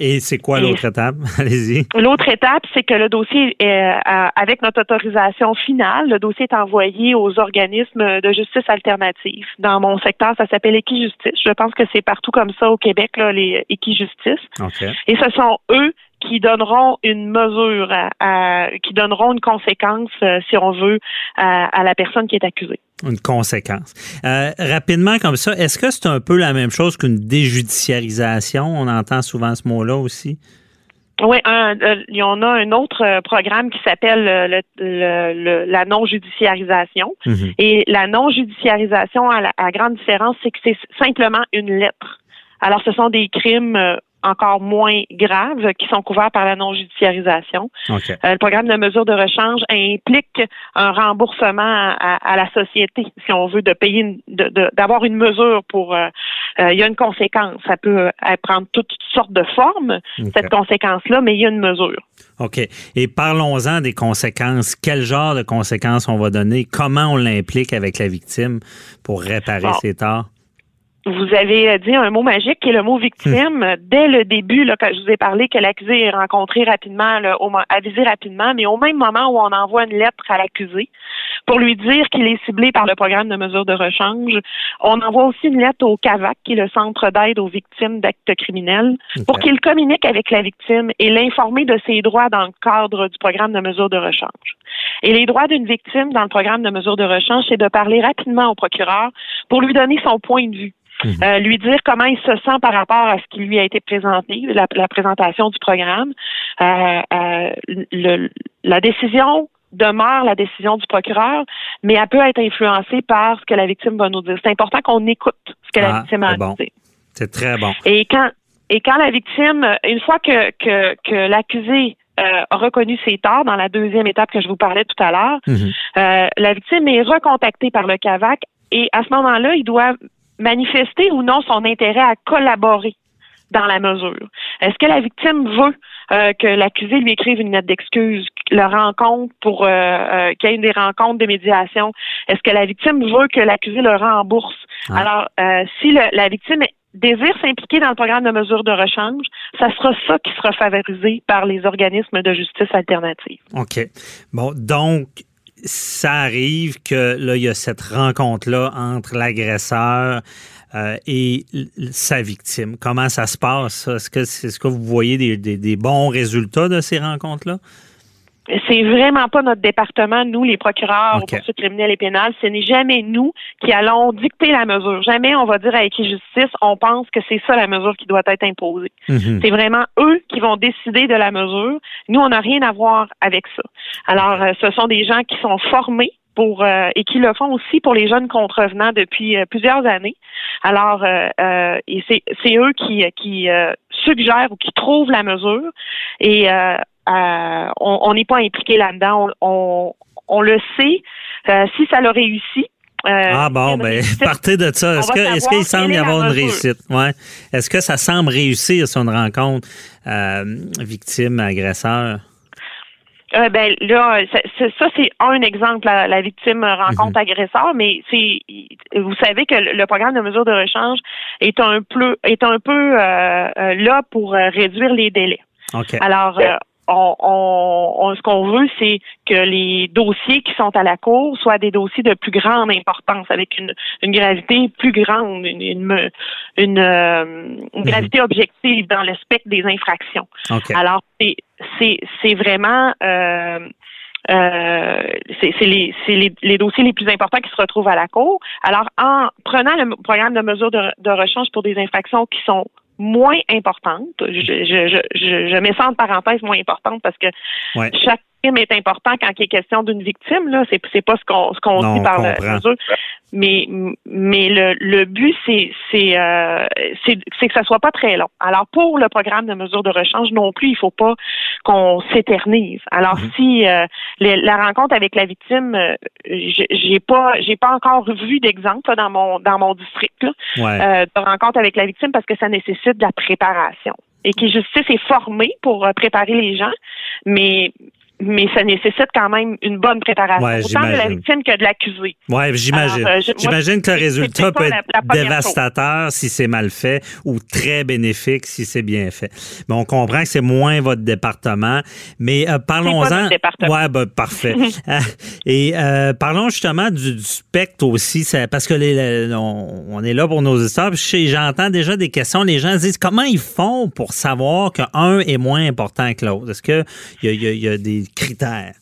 Et c'est quoi l'autre étape? Allez-y. L'autre étape, c'est que le dossier, est, euh, avec notre autorisation finale, le dossier est envoyé aux organismes de justice alternative. Dans mon secteur, ça s'appelle Équijustice. Je pense que c'est partout comme ça au Québec, là, les Équijustice. Okay. Et ce sont eux qui donneront une mesure, à, qui donneront une conséquence, euh, si on veut, à, la personne qui est accusée. Une conséquence. Euh, rapidement comme ça, est-ce que c'est un peu la même chose qu'une déjudiciarisation? On entend souvent ce mot-là aussi. Oui, euh, il y en a un autre programme qui s'appelle le, la non-judiciarisation. Mhm. Et la non-judiciarisation, à la grande différence, c'est que c'est simplement une lettre. Alors, ce sont des crimes encore moins graves qui sont couverts par la non-judiciarisation. Euh, le programme de mesure de rechange implique un remboursement à, la société, si on veut, de payer, d'avoir une mesure pour. Euh, euh, il y a une conséquence. Ça peut prendre toutes sortes de formes, cette conséquence-là, mais il y a une mesure. OK. Et parlons-en des conséquences. Quel genre de conséquences on va donner? Comment on l'implique avec la victime pour réparer ses torts? Vous avez dit un mot magique qui est le mot victime. Hmm. Dès le début, là, quand je vous ai parlé que l'accusé est rencontré rapidement, là, au, avisé rapidement, mais au même moment où on envoie une lettre à l'accusé pour lui dire qu'il est ciblé par le programme de mesure de rechange, on envoie aussi une lettre au CAVAC, qui est le Centre d'aide aux victimes d'actes criminels, pour qu'il communique avec la victime et l'informer de ses droits dans le cadre du programme de mesure de rechange. Et les droits d'une victime dans le programme de mesure de rechange, c'est de parler rapidement au procureur pour lui donner son point de vue Mhm. Euh, lui dire comment il se sent par rapport à ce qui lui a été présenté, la, présentation du programme. Euh, euh, le, la décision demeure la décision du procureur, mais elle peut être influencée par ce que la victime va nous dire. C'est important qu'on écoute ce que la ah, victime a bon. dit. C'est très bon. Et quand et quand la victime, une fois que que, que l'accusé a reconnu ses torts dans la deuxième étape que je vous parlais tout à l'heure, mhm. la victime est recontactée par le CAVAC et à ce moment-là, il doit manifester ou non son intérêt à collaborer dans la mesure? Est-ce que la victime veut euh, que l'accusé lui écrive une lettre d'excuse, le rencontre pour euh, euh, qu'il y ait des rencontres de médiation? Est-ce que la victime veut que l'accusé le rembourse? Ah. Alors, si la victime désire s'impliquer dans le programme de mesure de rechange, ça sera ça qui sera favorisé par les organismes de justice alternative. OK. Bon, donc, ça arrive que là, il y a cette rencontre-là entre l'agresseur euh, et sa victime. Comment ça se passe? Est-ce que, que vous voyez des, des bons résultats de ces rencontres-là? C'est vraiment pas notre département, nous, les procureurs okay. aux poursuites criminelles et pénales. Ce n'est jamais nous qui allons dicter la mesure. Jamais on va dire à justice, on pense que c'est ça la mesure qui doit être imposée. Mhm. C'est vraiment eux qui vont décider de la mesure. Nous, on n'a rien à voir avec ça. Alors, euh, ce sont des gens qui sont formés pour euh, et qui le font aussi pour les jeunes contrevenants depuis euh, plusieurs années. Alors, et c'est eux qui, qui suggèrent ou qui trouvent la mesure et euh, on n'est pas impliqué là-dedans. On, on, le sait. Euh, si ça l'a réussi, euh, ah bon, ben partez de ça. Est-ce qu'il semble y avoir une réussite? Ouais. Est-ce que ça semble réussir sur une rencontre victime-agresseur? ben là, ça c'est un exemple, la, victime rencontre mhm. agresseur, mais c'est vous savez que le programme de mesure de rechange est un peu est un peu là pour réduire les délais. Alors, on, ce qu'on veut, c'est que les dossiers qui sont à la Cour soient des dossiers de plus grande importance, avec une, gravité plus grande, une, une, euh, mhm. gravité objective dans le spectre des infractions. Alors, c'est vraiment... Euh, euh, c'est les, les, les, dossiers les plus importants qui se retrouvent à la Cour. Alors, en prenant le programme de mesure de, de rechange pour des infractions qui sont moins importante. Je, je, je, je, mets ça en parenthèse moins importante parce que chaque crime est important quand il est question d'une victime. Là, c'est c'est pas ce qu'on ce qu'on dit par mesure. Mais mais le, le but c'est c'est euh, c'est c'est que ça soit pas très long. Alors pour le programme de mesures de rechange non plus, il faut pas qu'on s'éternise. Alors Mhm. si euh, les- la rencontre avec la victime, euh, j'ai pas j'ai pas encore vu d'exemple dans mon dans mon district là, Ouais. euh, de rencontre avec la victime parce que ça nécessite de la préparation. Et qui justice est formé pour euh, préparer les gens, mais mais ça nécessite quand même une bonne préparation, Ouais, autant de la victime que de l'accusé. Ouais, j'imagine. Euh, J'imagine que le résultat peut être la dévastateur si c'est mal fait ou très bénéfique si c'est bien fait. Mais on comprend que c'est moins votre département. Mais euh, parlons-en. Ouais, ben, parfait. Euh, Et euh, parlons justement du, du spectre aussi, ça- parce que les, les- on, on est là pour nos histoires. J'entends déjà des questions. Les gens se disent comment ils font pour savoir qu'un est moins important que l'autre? Est-ce qu'il y y a des critères?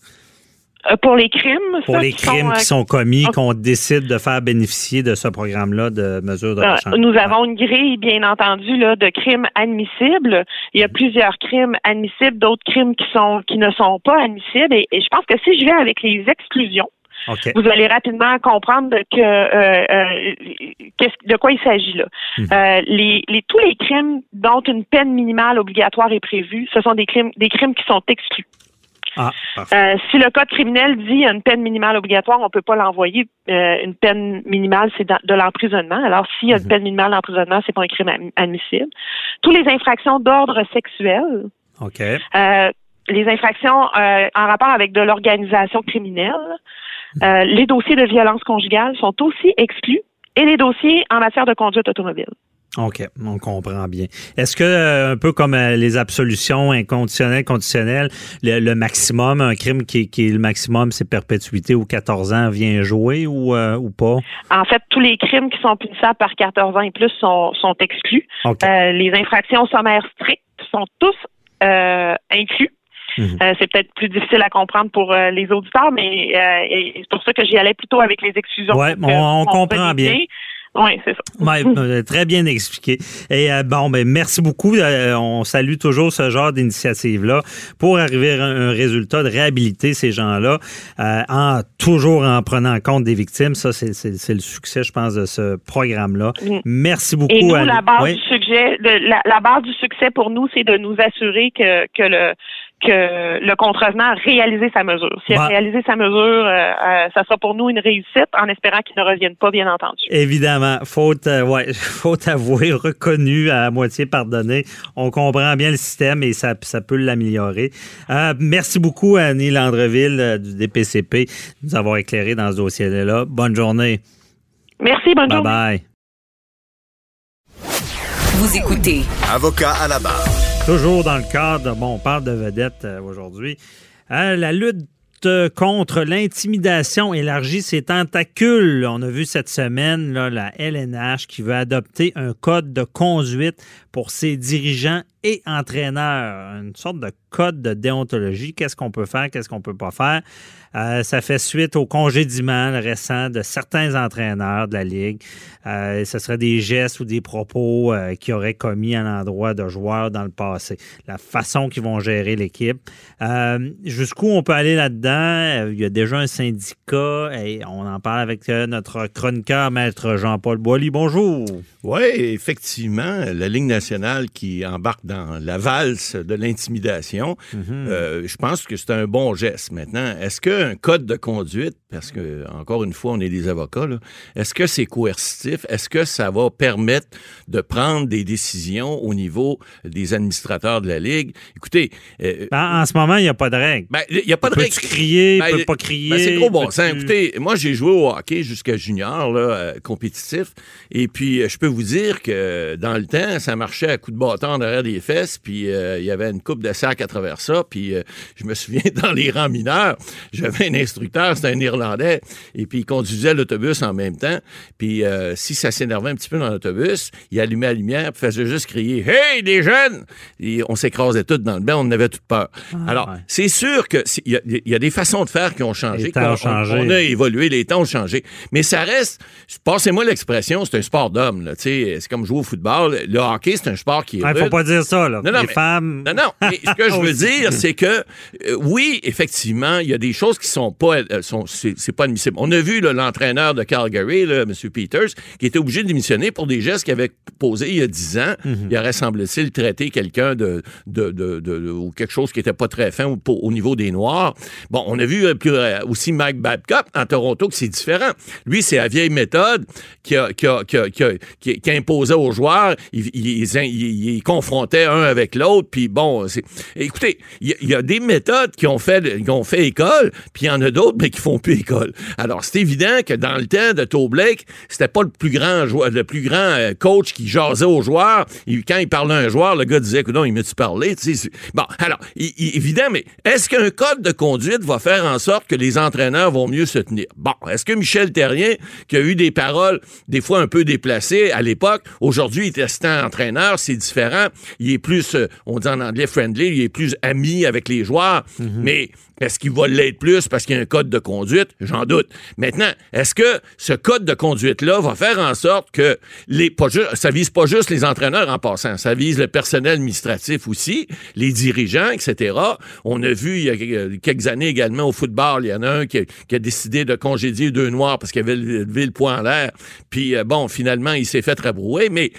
Euh, pour les crimes, pour ça, les qui sont, crimes euh, qui sont commis, qu'on décide de faire bénéficier de ce programme-là de mesures de Euh, rechange. nous avons une grille, bien entendu, là, de crimes admissibles. Il y a plusieurs crimes admissibles, d'autres crimes qui sont qui ne sont pas admissibles. Et, et je pense que si je vais avec les exclusions, vous allez rapidement comprendre que euh, euh, de quoi il s'agit là. Euh, les, les- tous les crimes dont une peine minimale obligatoire est prévue, ce sont des crimes des crimes qui sont exclus. Ah. Euh, si le code criminel dit qu'il y a une peine minimale obligatoire, on peut pas l'envoyer. Euh, une peine minimale, c'est de l'emprisonnement. Alors, s'il y a une peine minimale d'emprisonnement, c'est pas un crime admissible. Tous les infractions d'ordre sexuel, OK. euh, les infractions en rapport avec de l'organisation criminelle, euh, les dossiers de violence conjugale sont aussi exclus et les dossiers en matière de conduite automobile. OK, on comprend bien. Est-ce que, euh, un peu comme euh, les absolutions inconditionnelles, conditionnelles, le, le maximum, un crime qui, qui est le maximum, c'est perpétuité ou 14 ans, vient jouer ou, euh, ou pas? En fait, tous les crimes qui sont punissables par 14 ans et plus sont, sont exclus. Euh, les infractions sommaires strictes sont tous euh, inclus. Mhm. Euh, c'est peut-être plus difficile à comprendre pour euh, les auditeurs, mais euh, c'est pour ça que j'y allais plutôt avec les exclusions. Que on- comprend bien. Oui, c'est ça. Ouais, euh, très bien expliqué. Et euh, bon, ben merci beaucoup. Euh, on salue toujours ce genre d'initiative-là pour arriver à un, résultat de réhabiliter ces gens-là, euh, en toujours en prenant en compte des victimes. Ça, c'est le succès, je pense, de ce programme-là. Mm. Merci beaucoup. Et nous, la base Oui. du de- la, la base du succès pour nous, c'est de nous assurer que, que le que le contrevenant a réalisé sa mesure. S'il a réalisé sa mesure, euh, euh, ça sera pour nous une réussite, en espérant qu'il ne revienne pas, bien entendu. Évidemment, faute, euh, ouais, faute avouée, reconnue, à moitié pardonnée. On comprend bien le système et ça, ça peut l'améliorer. Euh, merci beaucoup, Annie Landreville euh, du DPCP, de nous avoir éclairé dans ce dossier-là. Bonne journée. Merci, bonne Bye journée. bye. Vous écoutez Avocat à la barre. Toujours dans le cadre, bon, on parle de vedettes euh, aujourd'hui. Euh, la lutte euh, contre l'intimidation élargit ses tentacules. On a vu cette semaine la LNH qui veut adopter un code de conduite pour ses dirigeants et entraîneurs. Une sorte de code de déontologie. Qu'est-ce qu'on peut faire, qu'est-ce qu'on peut pas faire? Euh, ça fait suite au congédiement récent de certains entraîneurs de la Ligue. Euh, ce serait des gestes ou des propos euh, qui auraient commis à l'endroit de joueurs dans le passé. La façon qu'ils vont gérer l'équipe. Euh, Jusqu'où on peut aller là-dedans? Il y a déjà un syndicat et on en parle avec notre chroniqueur, maître Jean-Paul Boilly. Bonjour. Oui, effectivement, la Ligue nationale qui embarque dans la valse de l'intimidation, euh, je pense que c'est un bon geste. Maintenant, est-ce qu'un code de conduite, parce que, encore une fois, on est des avocats, est-ce que c'est coercitif? Est-ce que ça va permettre de prendre des décisions au niveau des administrateurs de la Ligue? Écoutez, euh, En, en ce moment, il n'y a pas de règle. ben, il n'y a pas de règle. Peux-tu crier, Ben, peux pas crier. ben, c'est gros bon sens. Écoutez, moi, j'ai joué au hockey jusqu'à junior, là, euh, compétitif. Et puis, euh, je peux vous dire que dans le temps, ça marchait à coups de bâton derrière des fesses. Puis, euh, il y avait une coupe de sac à travers ça. Puis, euh, je me souviens, dans les rangs mineurs, j'avais un instructeur, c'était un Irlandais. Et puis, il conduisait l'autobus en même temps. Puis, euh, si ça s'énervait un petit peu dans l'autobus, il allumait la lumière puis faisait juste crier « Hey, les jeunes! » Et on s'écrasait tous dans le bain, on en avait toute peur. Alors, ouais. c'est sûr que c'est- il y, a- y a des façons de faire qui ont changé. Les temps ont changé. on a évolué, les temps ont changé. Mais ça reste, passez-moi l'expression, c'est un sport d'homme. là, tu sais, C'est comme jouer au football. Le hockey, c'est un sport qui est Il ne faut pas dire ça. Là. Non, non, les mais- femmes. Non, non, mais ce que je veux dire, c'est que euh, oui, effectivement, il y a des choses qui sont pas, euh, sont, c'est, pas admissible. On a vu l'entraîneur de Calgary, là, M. Peters, qui était obligé de démissionner pour des gestes qu'il avait posés il y a 10 ans. Mhm. Il aurait, semble-t-il, traité quelqu'un de, de, de, ou quelque chose qui était pas très fin au, au niveau des Noirs. Bon, on a vu euh, plus, aussi Mike Babcock en Toronto que c'est différent. Lui, c'est la vieille méthode qui a, qui a, qui a, qui a- qui- imposait aux joueurs. Il, il, il- il- il confrontait un avec l'autre. Puis bon, écoutez, il y, a- des méthodes qui ont fait, qui ont fait école, puis il y en a d'autres, mais qui font plus école. Alors, c'est évident que dans le temps de Toe Blake, c'était pas le plus grand joueur, le plus grand euh, coach qui jasait aux joueurs. Quand il parlait à un joueur, le gars disait, non, il m'a-tu parlé? Bon, alors, évident, mais est-ce qu'un code de conduite va faire en sorte que les entraîneurs vont mieux se tenir? Bon, est-ce que Michel Terrien, qui a eu des paroles des fois un peu déplacées à l'époque, aujourd'hui, il est assistant entraîneur, c'est différent. Il est plus, euh, on dit en anglais friendly, il est plus ami avec les joueurs, mais est-ce qu'il va l'être plus parce qu'il y a un code de conduite? J'en doute. Maintenant, est-ce que ce code de conduite-là va faire en sorte que les, pas ju- ça vise pas juste les entraîneurs en passant, ça vise le personnel administratif aussi, les dirigeants, etc. On a vu il y a quelques- quelques années également au football, il y en a un qui a, qui a décidé de congédier deux noirs parce qu'il avait levé le poing en l'air. Puis euh, bon, finalement, il s'est fait rabrouer. Mais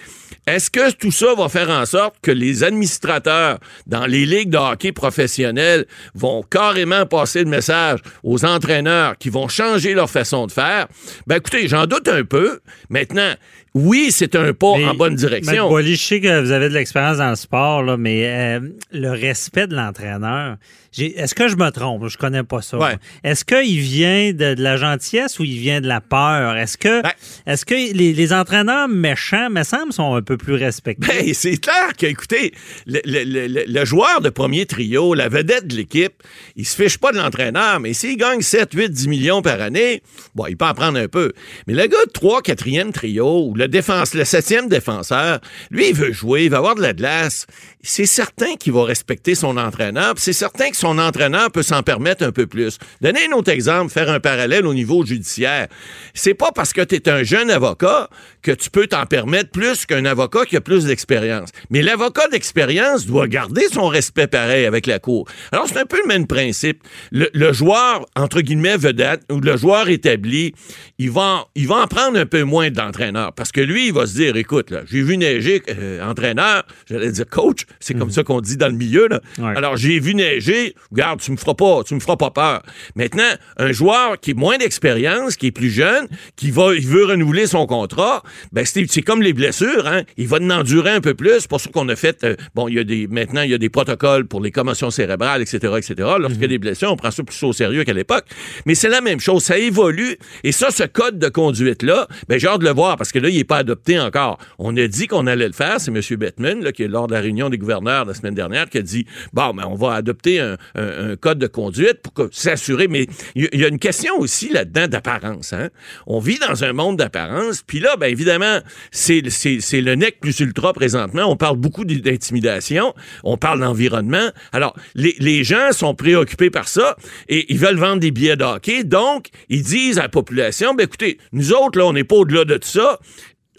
est-ce que tout ça va faire en sorte que les administrateurs dans les ligues de hockey professionnelles vont carrément passer le message aux entraîneurs qui vont changer leur façon de faire? Ben écoutez, j'en doute un peu. Maintenant, oui, c'est un pas Mais, en bonne direction. Boily, je sais que vous avez de l'expérience dans le sport, là, mais euh, le respect de l'entraîneur, est-ce que je me trompe? Je connais pas ça. Ouais. Est-ce qu'il vient de, de la gentillesse ou il vient de la peur? Est-ce que, Ben- est-ce que les, les entraîneurs méchants, me semble, sont un peu plus respectés? Ben, c'est clair que, écoutez, le, le- le- le joueur de premier trio, la vedette de l'équipe, il se fiche pas de l'entraîneur, mais s'il gagne 7, 8, 10 millions par année, bon, il peut en prendre un peu. Mais le gars de 3, 4e trio, ou le, défense, le 7e défenseur, lui, il veut jouer, il va avoir de la glace. C'est certain qu'il va respecter son entraîneur, c'est certain que son entraîneur peut s'en permettre un peu plus. Donner un autre exemple, faire un parallèle au niveau judiciaire. C'est pas parce que tu es un jeune avocat que tu peux t'en permettre plus qu'un avocat qui a plus d'expérience. Mais l'avocat d'expérience doit garder son respect pareil avec la cour. Alors, c'est un peu le même principe. Le, le joueur, entre guillemets, vedette, ou le joueur établi, il va, il va en prendre un peu moins d'entraîneur. Parce que lui, il va se dire, écoute, là, j'ai vu neiger, euh, entraîneur, j'allais dire coach, c'est comme ça qu'on dit dans le milieu, là. Ouais. Alors, j'ai vu neiger, regarde, tu me feras pas, tu me feras pas peur. Maintenant, un joueur qui est moins d'expérience, qui est plus jeune, qui va, il veut renouveler son contrat, ben c'est comme les blessures, hein. Il va en endurer un peu plus. C'est pour ça qu'on a fait, euh, bon, il y a des, maintenant, il y a des protocoles pour les commotions cérébrales, etc., etc. Lorsqu'il y a des blessures, on prend ça plus au sérieux qu'à l'époque. Mais c'est la même chose. Ça évolue. Et ça, ce code de conduite-là, ben, j'ai hâte de le voir parce que là, il n'est pas adopté encore. On a dit qu'on allait le faire. C'est M. Bettman, là, qui est lors de la réunion des gouverneurs la semaine dernière, qui a dit, bon, ben, on va adopter un, code de conduite pour s'assurer. Mais il y, a une question aussi là-dedans d'apparence, hein. On vit dans un monde d'apparence. Puis là, ben, évidemment, c'est le nec plus ultra présentement. On parle beaucoup d'intimidation. On parle d'environnement. Alors, les, les gens sont préoccupés par ça et ils veulent vendre des billets de hockey. Donc, ils disent à la population, ben, écoutez, nous autres, là, on n'est pas au-delà de tout ça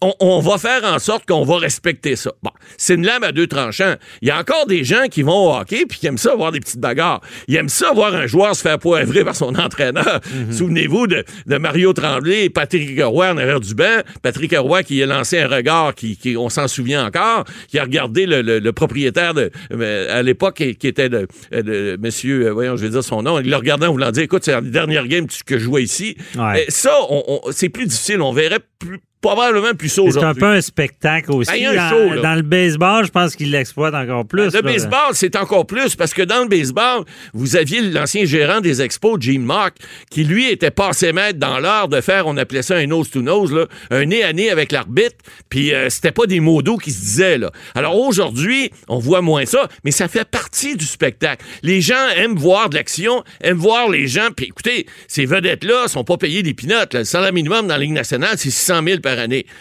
on, on va faire en sorte qu'on va respecter ça. Bon, c'est une lame à deux tranchants. Il y a encore des gens qui vont au hockey puis qui aiment ça voir des petites bagarres. Ils aiment ça voir un joueur se faire poivrer par son entraîneur. Souvenez-vous de, de Mario Tremblay et Patrick Roy en arrière du banc. Patrick Roy qui a lancé un regard qui, qui on s'en souvient encore, qui a regardé le, le- le propriétaire de euh, à l'époque qui, qui était de, de monsieur, euh, voyons, je vais dire son nom. Il le regardait en voulant dire, écoute, c'est la dernière game que je jouais ici. Ouais. Euh, ça, on- on- c'est plus difficile. On verrait plus, probablement plus ça C'est un aujourd'hui. peu un spectacle aussi. Ben, un dans, show, là. dans le baseball, je pense qu'il l'exploite encore plus. Le là. baseball, c'est encore plus parce que dans le baseball, vous aviez l'ancien gérant des expos, Jim Mock, qui lui était passé maître dans l'art de faire, on appelait ça un nose-to-nose, là, un nez à nez avec l'arbitre, puis euh, c'était pas des mots d'eau qui se disaient. Là. Alors aujourd'hui, on voit moins ça, mais ça fait partie du spectacle. Les gens aiment voir de l'action, aiment voir les gens, puis écoutez, ces vedettes-là sont pas payées des pinottes. Le salaire minimum dans la Ligue nationale, c'est 600 000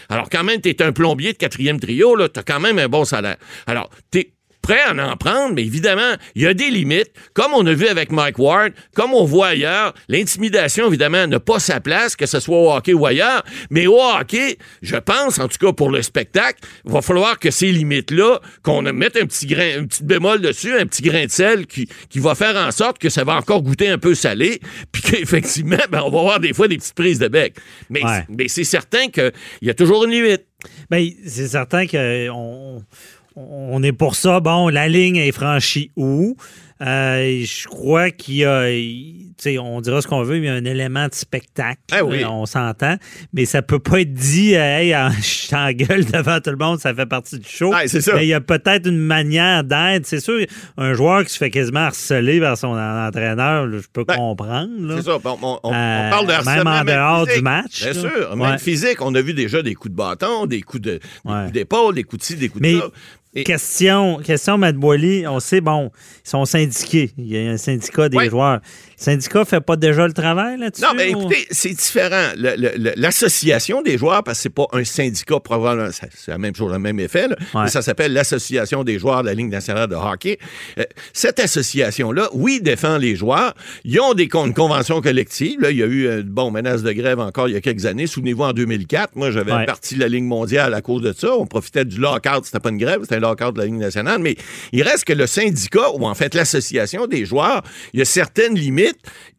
Alors quand même, t'es un plombier de quatrième trio, là, t'as quand même un bon salaire. Alors, t'es prêt à en prendre, mais évidemment, il y a des limites. Comme on a vu avec Mike Ward, comme on voit ailleurs, l'intimidation, évidemment, n'a pas sa place, que ce soit au hockey ou ailleurs. Mais au hockey, je pense, en tout cas pour le spectacle, il va falloir que ces limites-là, qu'on mette un petit grain, un petit bémol dessus, un petit grain de sel qui, qui va faire en sorte que ça va encore goûter un peu salé, puis qu'effectivement, ben, on va avoir des fois des petites prises de bec. Mais, Ouais. mais c'est certain qu'il y a toujours une limite. Ben, c'est certain qu'on on est pour ça. Bon, la ligne est franchie où? Euh, je crois qu'il y a, il- on dira ce qu'on veut, mais il y a un élément de spectacle. Ah oui. Euh, on s'entend. Mais ça peut pas être dit, hey, en- je t'engueule devant tout le monde, ça fait partie du show. Ça. Mais il y a peut-être une manière d'être. C'est sûr, un joueur qui se fait quasiment harceler par son entraîneur, là, je peux Ben, comprendre. C'est ça. On, on- on Euh, parle de même harcèlement en dehors physique. du match, Bien là. sûr. Même Ouais. physique. On a vu déjà des coups de bâton, des coups de des Ouais. coups d'épaule, des coups de ci, des coups Mais de ça. Et- question, question, Matt Boily, on sait, bon, ils sont syndiqués. Il y a un syndicat des Ouais. joueurs. Le syndicat fait pas déjà le travail là-dessus? Non, mais ou- écoutez, c'est différent. L'association des joueurs, parce que c'est pas un syndicat, probablement, c'est la même chose, le même effet, là, Ouais. mais ça s'appelle l'Association des joueurs de la Ligue nationale de hockey. Euh, cette association-là, oui, défend les joueurs. Ils ont des con- une convention collective. Là, il y a eu, euh, bon, menace de grève encore il y a quelques années. Souvenez-vous, en 2004, moi, j'avais Ouais. parti de la Ligue mondiale à cause de ça. On profitait du lockout. C'était pas une grève, c'était un lockout de la Ligue nationale. Mais il reste que le syndicat, ou en fait l'association des joueurs, il y a certaines limites.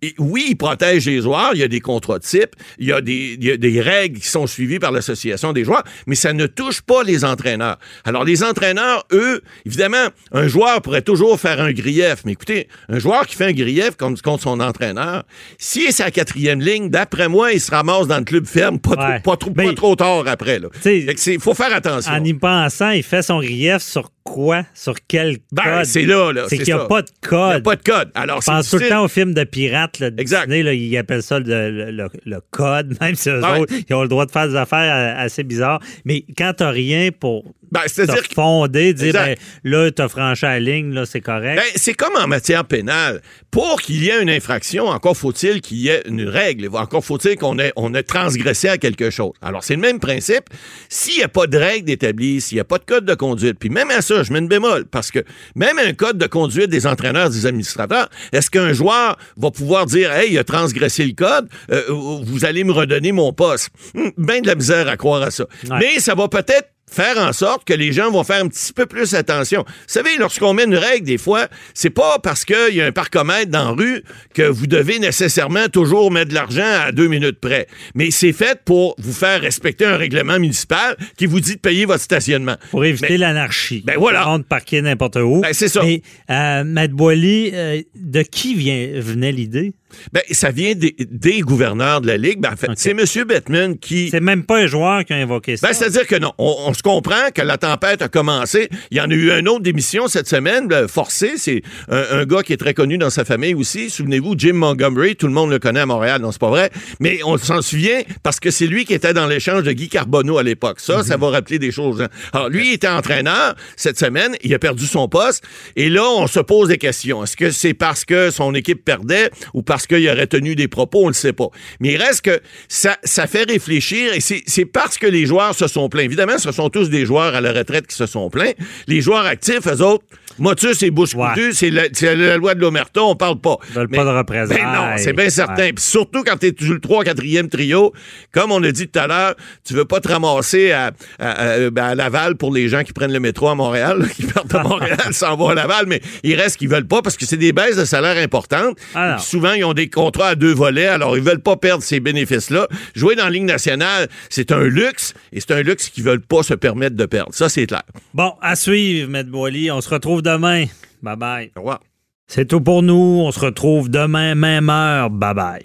Et oui, il protège les joueurs. Il y a des contrats types. Il y a des, il y a des règles qui sont suivies par l'association des joueurs. Mais ça ne touche pas les entraîneurs. Alors, les entraîneurs, eux, évidemment, un joueur pourrait toujours faire un grief. Mais écoutez, un joueur qui fait un grief contre, contre son entraîneur, s'il est sa quatrième ligne, d'après moi, il se ramasse dans le club ferme pas, trop, Ouais. pas, trop, pas Ben, trop tard après. C'est- faut faire attention. En y pensant, il fait son grief sur quoi? Sur quel Ben, code? c'est là, là. C'est qu'il n'y a ça. pas de Il n'y a code. pas de code. Alors, Je c'est pense tout le temps aux films de pirates, là, de Exact. Disney, là, ils appellent ça le, le- le- le code, même si eux Ouais. autres, ils ont le droit de faire des affaires euh, assez bizarres. Mais quand t'as rien pour Ben, c'est-à-dire te que- fonder, dire, ben, là, t'as franchi la ligne, là, c'est correct. Ben, c'est comme en matière pénale. Pour qu'il y ait une infraction, encore faut-il qu'il y ait une règle. Encore faut-il qu'on ait, on ait transgressé à quelque chose. Alors, c'est le même principe. S'il n'y a pas de règle établie, s'il n'y a pas de code de conduite, puis même à ça, je mets une bémol, parce que même un code de conduite des entraîneurs, des administrateurs, est-ce qu'un joueur va pouvoir dire, hey, il a transgressé le code, euh, vous allez me redonner mon poste? Hum, ben de la misère à croire à ça. Ouais. Mais ça va peut-être faire en sorte que les gens vont faire un petit peu plus attention. Vous savez, lorsqu'on met une règle, des fois, c'est pas parce qu'il y a un parcomètre dans la rue que vous devez nécessairement toujours mettre de l'argent à deux minutes près. Mais c'est fait pour vous faire respecter un règlement municipal qui vous dit de payer votre stationnement. Pour éviter l'anarchie. Ben voilà. On de parquer n'importe où. Ben, c'est ça. Mais, euh, Matt Boily, euh, de qui vient, venait l'idée? Ben, ça vient des, des gouverneurs de la Ligue. Ben, en fait, c'est M. Bettman qui... C'est même pas un joueur qui a invoqué ça. Ben, c'est-à-dire que non, on, on se comprend que la tempête a commencé. Il y en a eu un autre d'émission cette semaine, le forcé. C'est un, un gars qui est très connu dans sa famille aussi. Souvenez-vous, Jim Montgomery, tout le monde le connaît à Montréal, non, c'est pas vrai. Mais on s'en souvient parce que c'est lui qui était dans l'échange de Guy Carbonneau à l'époque. Ça, ça va rappeler des choses. hein. Alors, lui, il était entraîneur cette semaine. Il a perdu son poste. Et là, on se pose des questions. Est-ce que c'est parce que son équipe perdait ou parce qu'il aurait tenu des propos? On ne le sait pas. Mais il reste que ça, ça fait réfléchir et c'est parce que les joueurs se sont plaints. Évidemment, ce sont tous des joueurs à la retraite qui se sont plaints. Les joueurs actifs, eux autres, motus et bouche Ouais. c'est la, loi de l'Omerta, on parle pas. Ils veulent pas de représailles. Ben non, c'est bien certain. Ouais. Surtout quand tu es le 3 4e trio, comme on a dit tout à l'heure, tu veux pas te ramasser à, à- à- ben, à Laval pour les gens qui prennent le métro à Montréal, là, qui partent de Montréal, s'en vont à Laval, mais il reste qu'ils veulent pas parce que c'est des baisses de salaire importantes. Ah souvent, ils ont des contrats à deux volets, alors ils veulent pas perdre ces bénéfices-là. Jouer dans la Ligue nationale, c'est un luxe, et c'est un luxe qu'ils veulent pas se permettre de perdre. Ça, c'est clair. Bon, à suivre, Matt Boily. On se retrouve demain. Bye bye. Au revoir. C'est tout pour nous. On se retrouve demain, même heure. Bye